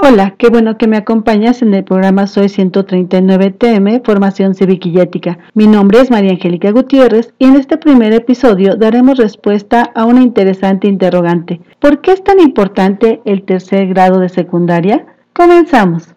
Hola, qué bueno que me acompañas en el programa Soy 139 TM, Formación Cívica y Ética. Mi nombre es María Angélica Gutiérrez y en este primer episodio daremos respuesta a una interesante interrogante. ¿Por qué es tan importante el tercer grado de secundaria? Comenzamos.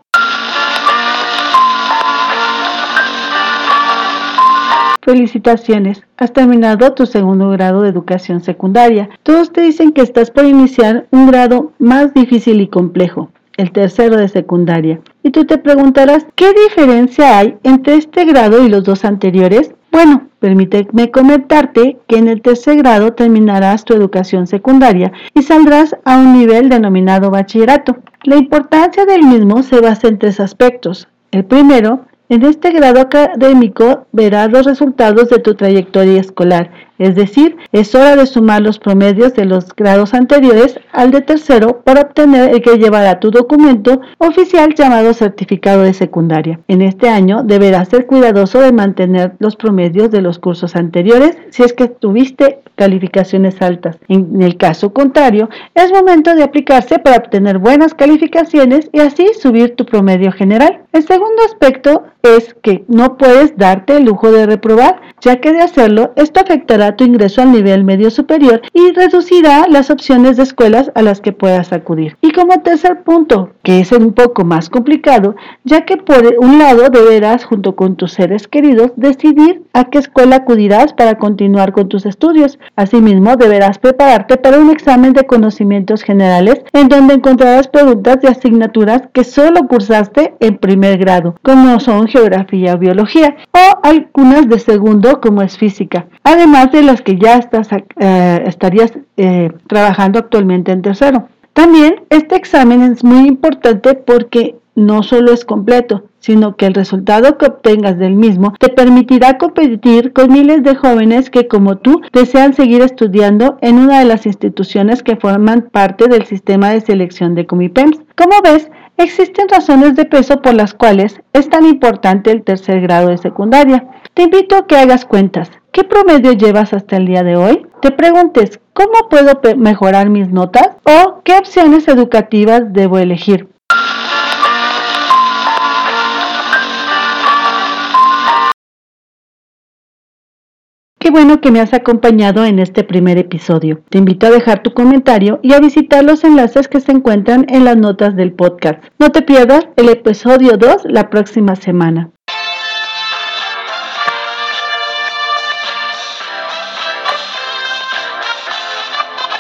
Felicitaciones, has terminado tu segundo grado de educación secundaria. Todos te dicen que estás por iniciar un grado más difícil y complejo el tercero de secundaria. Y tú te preguntarás, ¿qué diferencia hay entre este grado y los dos anteriores? Bueno, permíteme comentarte que en el tercer grado terminarás tu educación secundaria y saldrás a un nivel denominado bachillerato. La importancia del mismo se basa en tres aspectos. El primero, en este grado académico verás los resultados de tu trayectoria escolar es decir, es hora de sumar los promedios de los grados anteriores al de tercero para obtener el que llevará tu documento oficial llamado certificado de secundaria. En este año deberás ser cuidadoso de mantener los promedios de los cursos anteriores si es que tuviste calificaciones altas. En el caso contrario, es momento de aplicarse para obtener buenas calificaciones y así subir tu promedio general. El segundo aspecto es que no puedes darte el lujo de reprobar, ya que de hacerlo esto afectará tu ingreso al nivel medio superior y reducirá las opciones de escuelas a las que puedas acudir. Y como tercer punto, que es un poco más complicado, ya que por un lado deberás junto con tus seres queridos decidir a qué escuela acudirás para continuar con tus estudios. Asimismo, deberás prepararte para un examen de conocimientos generales en donde encontrarás preguntas de asignaturas que solo cursaste en primer grado, como son geografía o biología, algunas de segundo como es física, además de las que ya eh, estarías eh, trabajando actualmente en tercero. También este examen es muy importante porque no solo es completo, sino que el resultado que obtengas del mismo te permitirá competir con miles de jóvenes que como tú desean seguir estudiando en una de las instituciones que forman parte del sistema de selección de Comipems. Como ves, existen razones de peso por las cuales es tan importante el tercer grado de secundaria. Te invito a que hagas cuentas. ¿Qué promedio llevas hasta el día de hoy? Te preguntes, ¿cómo puedo mejorar mis notas? ¿O qué opciones educativas debo elegir? Bueno que me has acompañado en este primer episodio. Te invito a dejar tu comentario y a visitar los enlaces que se encuentran en las notas del podcast. No te pierdas el episodio 2 la próxima semana.